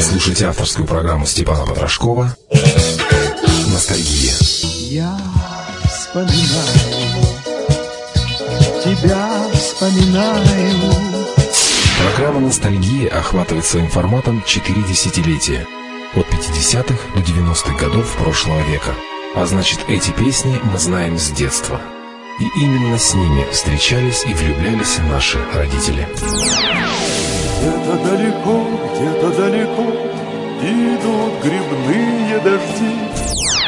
Слушайте авторскую программу Степана Потрошкова «Ностальгия». Я вспоминаю, тебя вспоминаю. Программа «Ностальгия» охватывает своим форматом четыре десятилетия. От 50-х до 90-х годов прошлого века. А значит, эти песни мы знаем с детства. И именно с ними встречались и влюблялись наши родители. Где-то далеко, где-то далеко идут грибные дожди.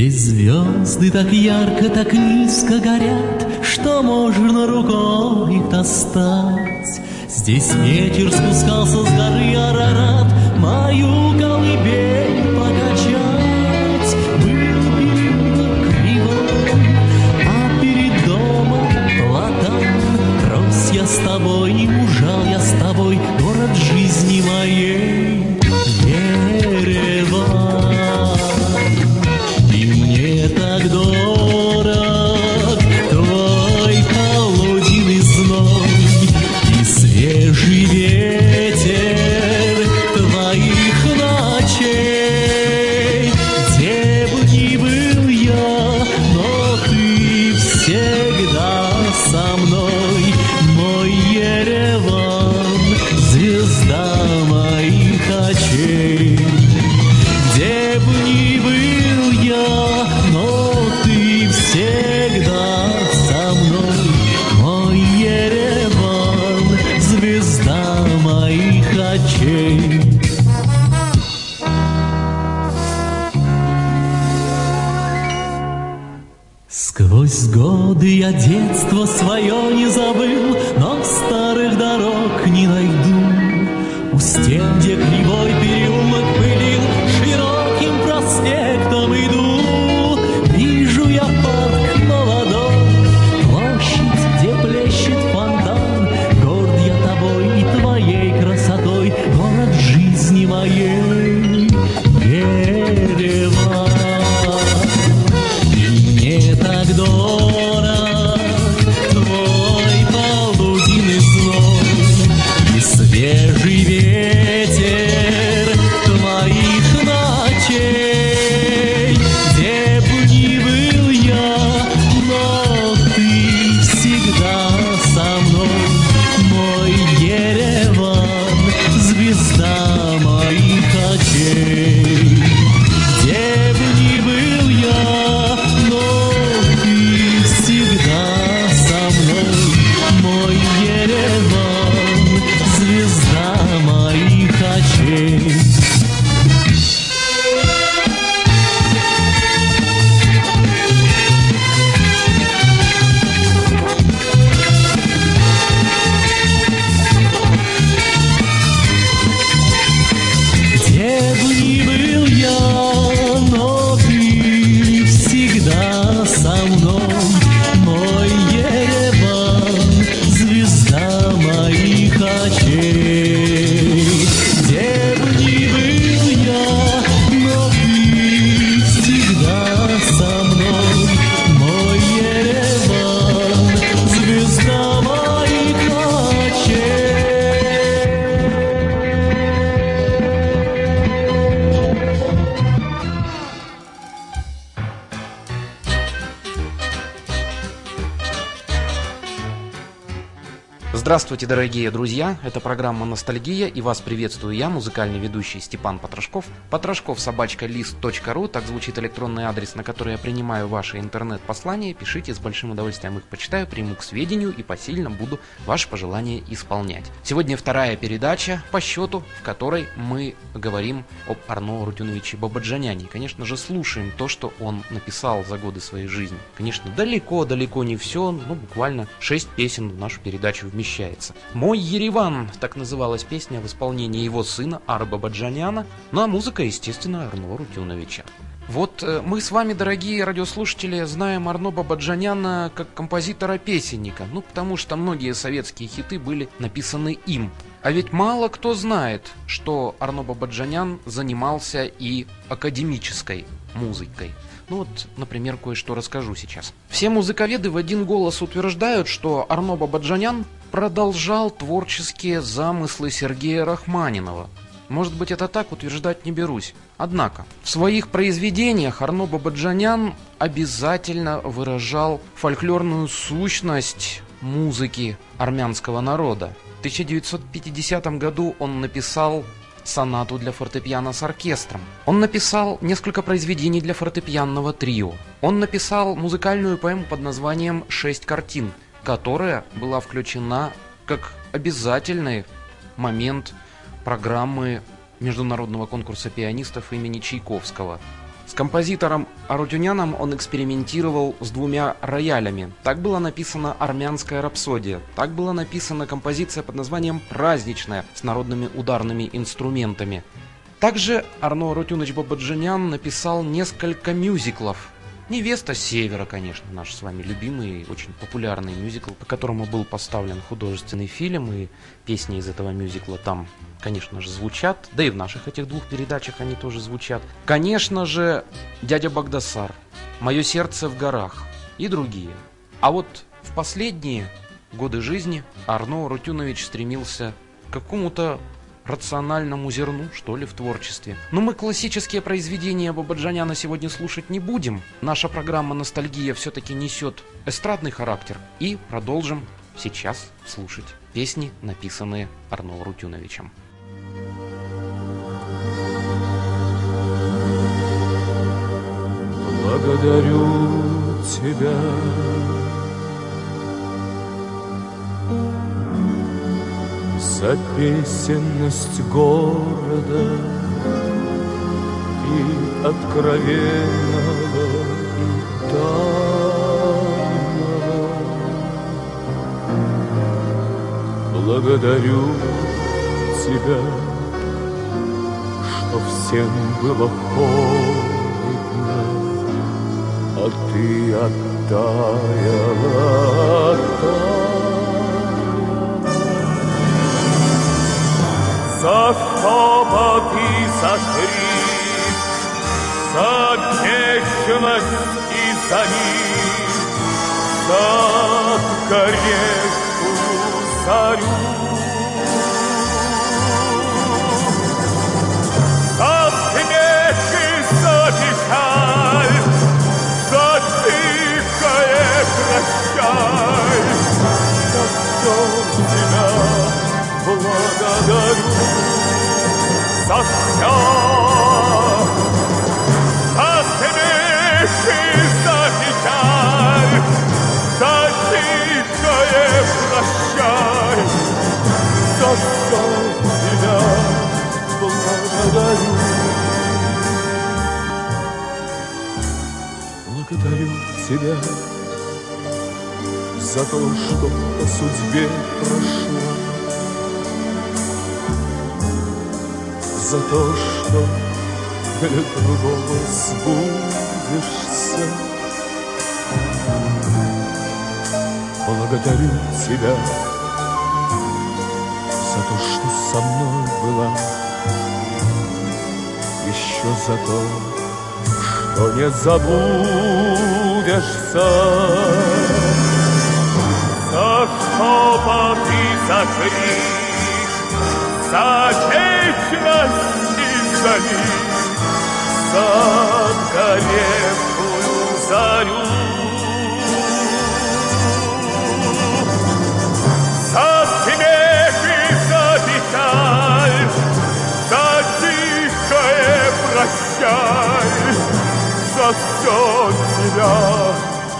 Здесь звезды так ярко, так низко горят, Что можно рукой их достать. Здесь ветер спускался с горы Арарат, Мою колыбель покачать. Был переулок кривой, а перед домом платан. Рос я с тобой, и мужал я с тобой, Город жизни моей, Здравствуйте, дорогие друзья! Это программа «Ностальгия» и вас приветствую я, музыкальный ведущий Степан Потрошков. Потрошков собачка лист.ру, так звучит электронный адрес, на который я принимаю ваши интернет-послания. Пишите, с большим удовольствием их почитаю, приму к сведению и посильно буду ваши пожелания исполнять. Сегодня вторая передача по счету, в которой мы говорим об Арно Рутюновиче Бабаджаняне. Конечно же, слушаем то, что он написал за годы своей жизни. Конечно, далеко-далеко не все, но буквально 6 песен в нашу передачу вмещается. «Мой Ереван» — так называлась песня в исполнении его сына Арба Баджаняна, ну а музыка, естественно, Арно Рутюновича. Вот э, мы с вами, дорогие радиослушатели, знаем Арно Бабаджаняна как композитора-песенника, ну потому что многие советские хиты были написаны им. А ведь мало кто знает, что Арно Бабаджанян занимался и академической музыкой. Ну вот, например, кое-что расскажу сейчас. Все музыковеды в один голос утверждают, что Арно Бабаджанян продолжал творческие замыслы Сергея Рахманинова. Может быть, это так утверждать не берусь. Однако, в своих произведениях Арно Бабаджанян обязательно выражал фольклорную сущность музыки армянского народа. В 1950 году он написал сонату для фортепиано с оркестром. Он написал несколько произведений для фортепианного трио. Он написал музыкальную поэму под названием «Шесть картин», которая была включена как обязательный момент программы международного конкурса пианистов имени Чайковского. С композитором Арутюняном он экспериментировал с двумя роялями. Так была написана «Армянская рапсодия». Так была написана композиция под названием «Праздничная» с народными ударными инструментами. Также Арно Арутюнович Бабаджанян написал несколько мюзиклов Невеста Севера, конечно, наш с вами любимый, очень популярный мюзикл, по которому был поставлен художественный фильм, и песни из этого мюзикла там, конечно же, звучат, да и в наших этих двух передачах они тоже звучат. Конечно же, Дядя Багдасар, Мое сердце в горах и другие. А вот в последние годы жизни Арно Рутюнович стремился к какому-то рациональному зерну, что ли, в творчестве. Но мы классические произведения Бабаджаняна сегодня слушать не будем. Наша программа «Ностальгия» все-таки несет эстрадный характер. И продолжим сейчас слушать песни, написанные Арно Рутюновичем. Благодарю тебя за песенность города и откровенного и тайного. Благодарю тебя, что всем было холодно, а ты оттаяла, оттаяла. За шепот и за крик, За вечность и за миг, За горевшую зарю. За смех и за печаль, За тихое прощай, За все тебя благодарю за все. За смех за печаль, за тихое прощай, за все тебя благодарю. Благодарю тебя за то, что по судьбе прошла за то, что для другого сбудешься. Благодарю тебя за то, что со мной была, еще за то, что не забудешься. За шепот и за крик, за вечность и за миг, за горевшую зарю. За смех и за печаль, тихое прощай, за все тебя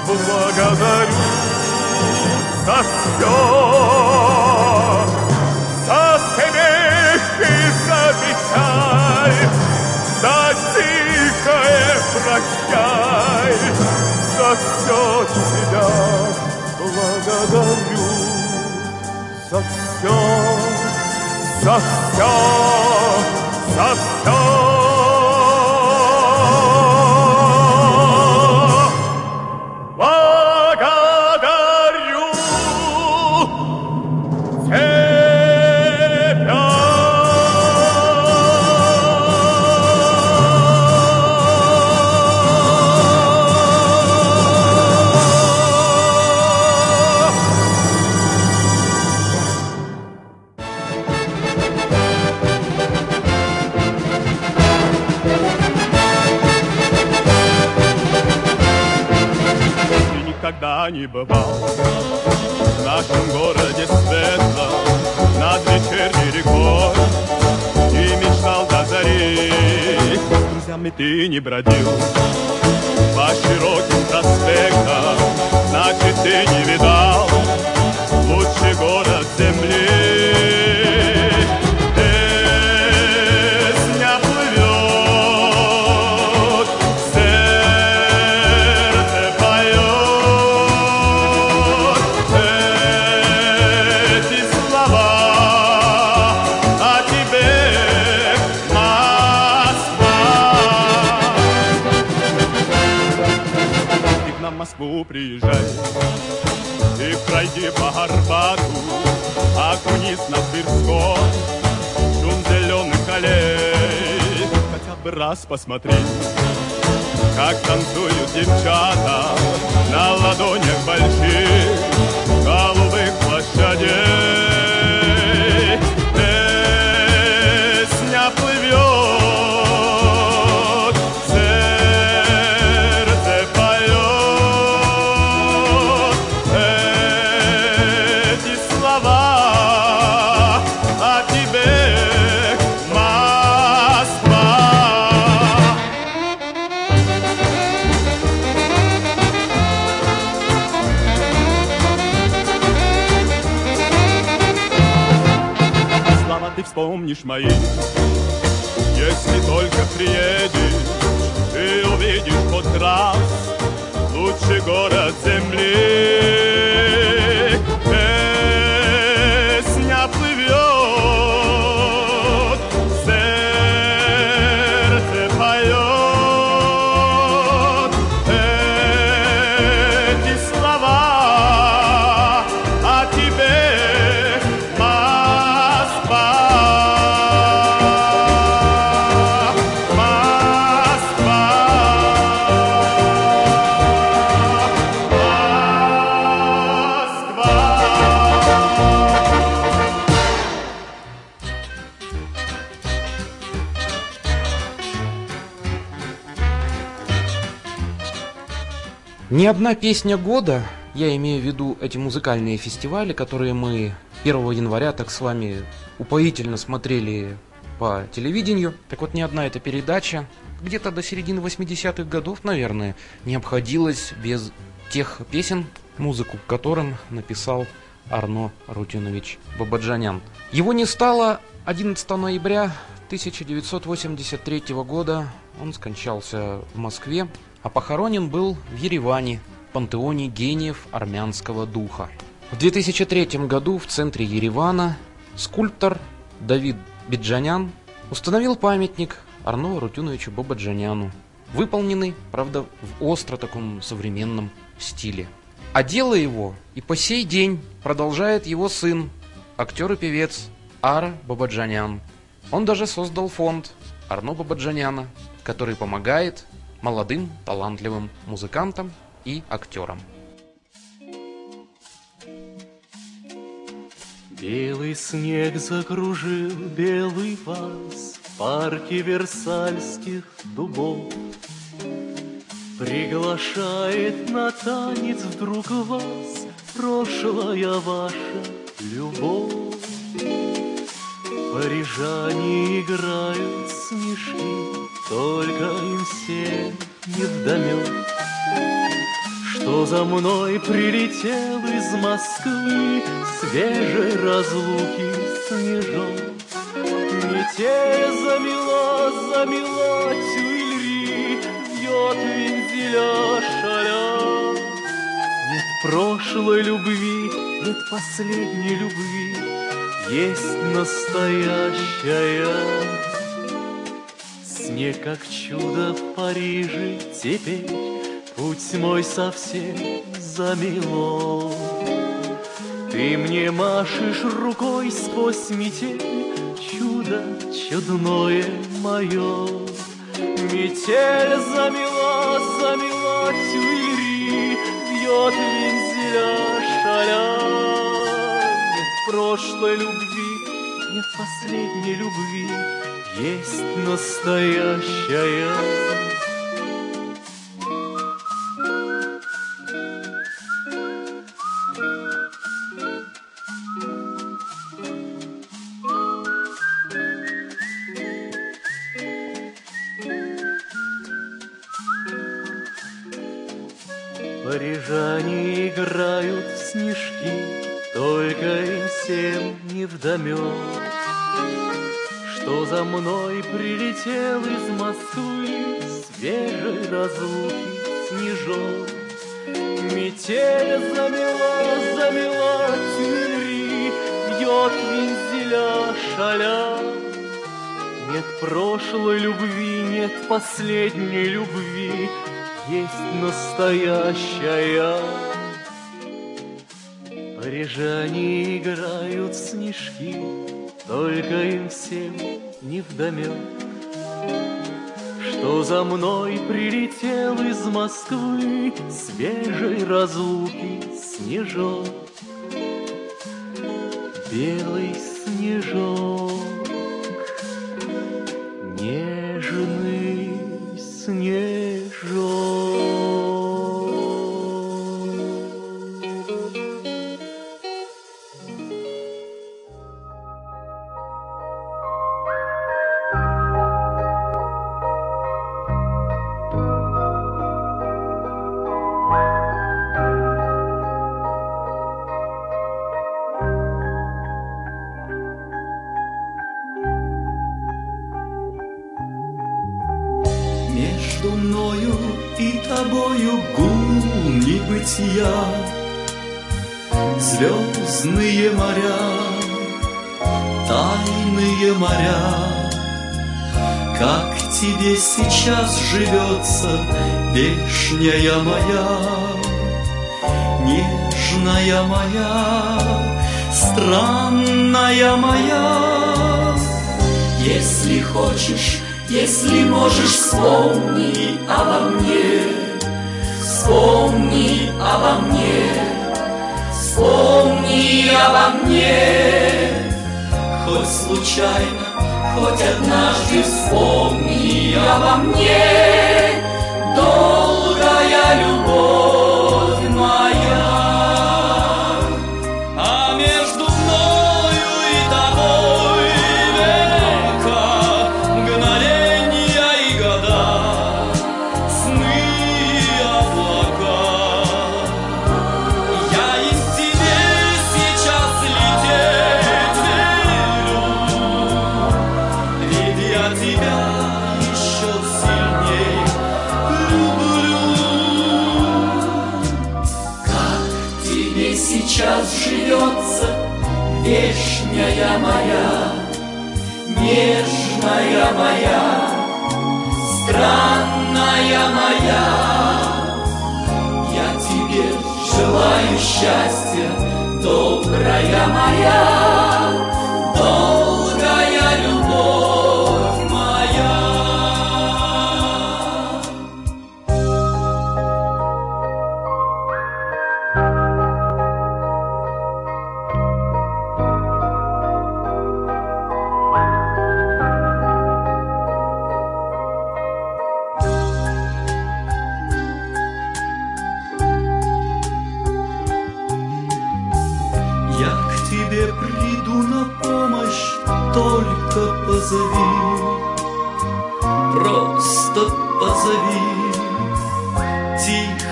благодарю, за все, печаль, за тихое прощай, за все тебя благодарю, за все, за все, за все. Никогда не бывал В нашем городе светло Над вечерней рекой И мечтал до зари. С друзьями ты не бродил По широким проспектам Значит, ты не видал Лучший город земли Приезжай. И пройди по Арбату Окунись на Тверской. Шум зеленых аллей. Хотя бы раз посмотри Как танцуют девчата На ладонях больших Голубых площадей вспомнишь мои. Если только приедешь Ты увидишь хоть раз Лучший город земли Ни одна песня года, я имею в виду эти музыкальные фестивали, которые мы 1 января так с вами упоительно смотрели по телевидению. Так вот, ни одна эта передача где-то до середины 80-х годов, наверное, не обходилась без тех песен, музыку которым написал Арно Рутинович Бабаджанян. Его не стало 11 ноября 1983 года. Он скончался в Москве а похоронен был в Ереване, пантеоне гениев армянского духа. В 2003 году в центре Еревана скульптор Давид Биджанян установил памятник Арно Рутюновичу Бабаджаняну, выполненный, правда, в остро таком современном стиле. А дело его и по сей день продолжает его сын, актер и певец Ара Бабаджанян. Он даже создал фонд Арно Бабаджаняна, который помогает молодым талантливым музыкантам и актерам. Белый снег закружил белый вас В парке Версальских дубов. Приглашает на танец вдруг вас Прошлая ваша любовь. Парижане играют снежки только им всем не вдомек, Что за мной прилетел из Москвы Свежей разлуки снежок. Метель замела, замела тюильри, Вьет вензеля шаля. Нет прошлой любви, нет последней любви, Есть настоящая мне как чудо в Париже теперь Путь мой совсем замело. Ты мне машешь рукой сквозь метель, Чудо чудное мое. Метель замела, замела тюильри, Бьет вензеля шаля. Нет прошлой любви, нет последней любви, есть настоящая. Любви, нет последней любви, есть настоящая. Парижане играют снежки, Только им всем не вдомек, Что за мной прилетел из Москвы Свежей разлуки снежок. Белый снежок, Звездные моря, тайные моря. Как тебе сейчас живется, вешняя моя, Нежная моя, странная моя. Если хочешь, если можешь, вспомни обо мне, вспомни обо мне, обо мне. Хоть случайно, хоть однажды вспомни обо мне, вешняя моя, нежная моя, странная моя. Я тебе желаю счастья, добрая моя,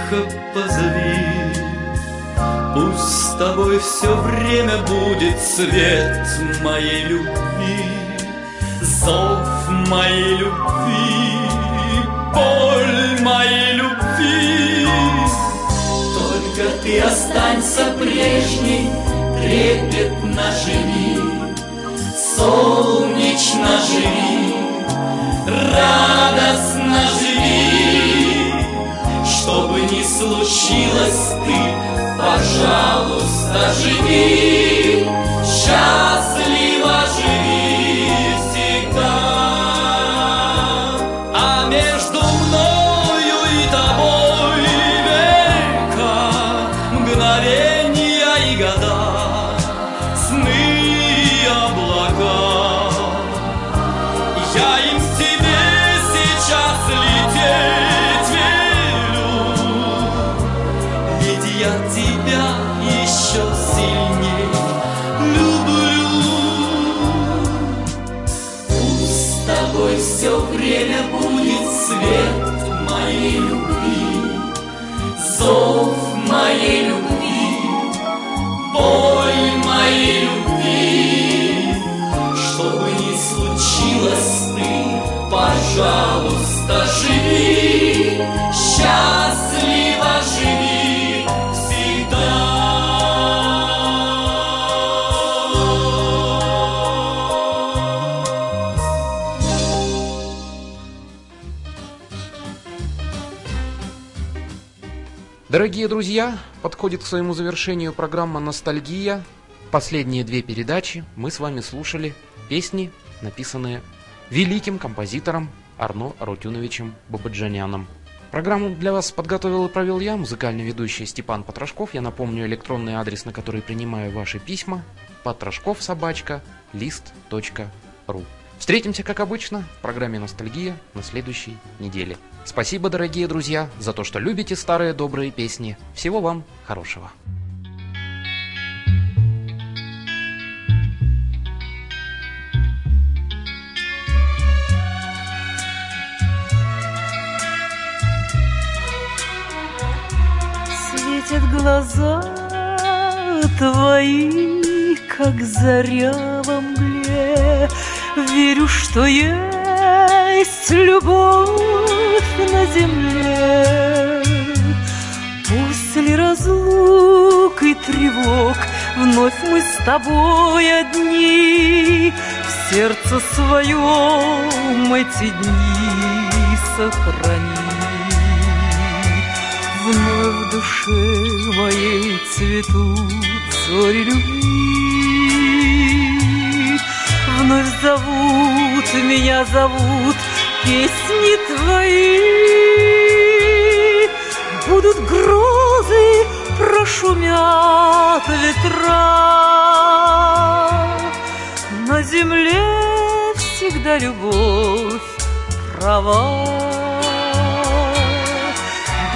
тихо позови. Пусть с тобой все время будет свет моей любви, зов моей любви, боль моей любви. Только ты останься прежней, трепетно живи, солнечно живи, радостно живи. Ни случилось, ты, пожалуйста, живи, счастливо Дорогие друзья, подходит к своему завершению программа «Ностальгия». Последние две передачи мы с вами слушали песни, написанные великим композитором Арно Арутюновичем Бабаджаняном. Программу для вас подготовил и провел я, музыкальный ведущий Степан Потрошков. Я напомню электронный адрес, на который принимаю ваши письма. Потрошков собачка лист.ру Встретимся, как обычно, в программе «Ностальгия» на следующей неделе. Спасибо, дорогие друзья, за то, что любите старые добрые песни. Всего вам хорошего. Светят глаза твои, как заря во мгле. Верю, что есть любовь на земле. После разлук и тревог Вновь мы с тобой одни В сердце своем эти дни сохрани. Вновь в душе моей цветут зори любви. Вновь зовут, меня зовут песни твои. Будут грозы, прошумят ветра. На земле всегда любовь права.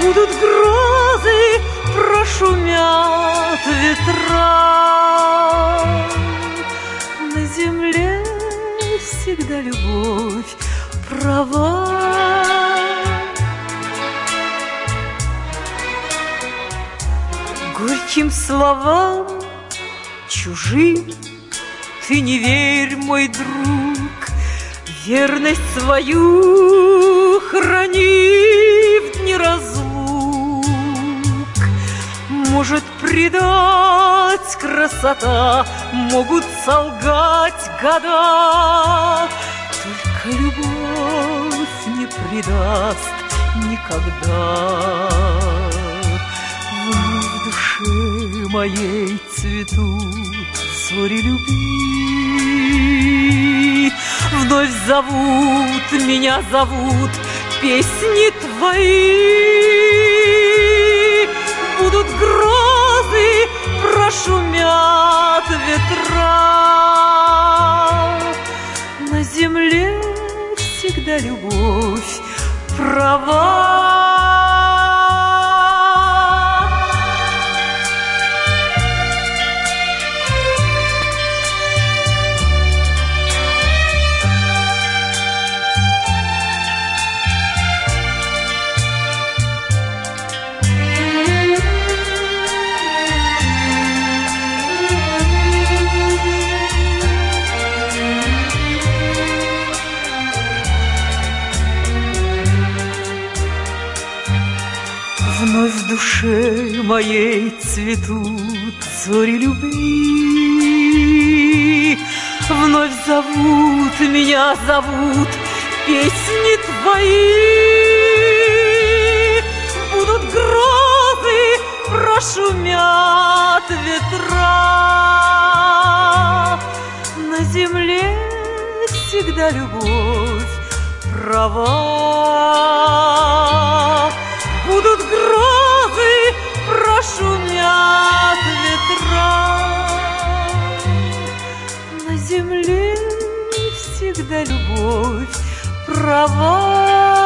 Будут грозы, прошумят ветра. Всегда любовь права. Горьким словам чужим ты не верь, мой друг, Верность свою храни красота, Могут солгать года, Только любовь не предаст никогда. Вновь в душе моей цветут зори любви. Вновь зовут, меня зовут песни твои. Будут грозы, прошумят ветра. На земле всегда любовь права. Зори любви. Вновь зовут, меня зовут песни твои. Будут грозы, прошумят ветра. На земле всегда любовь права. тебя любовь права.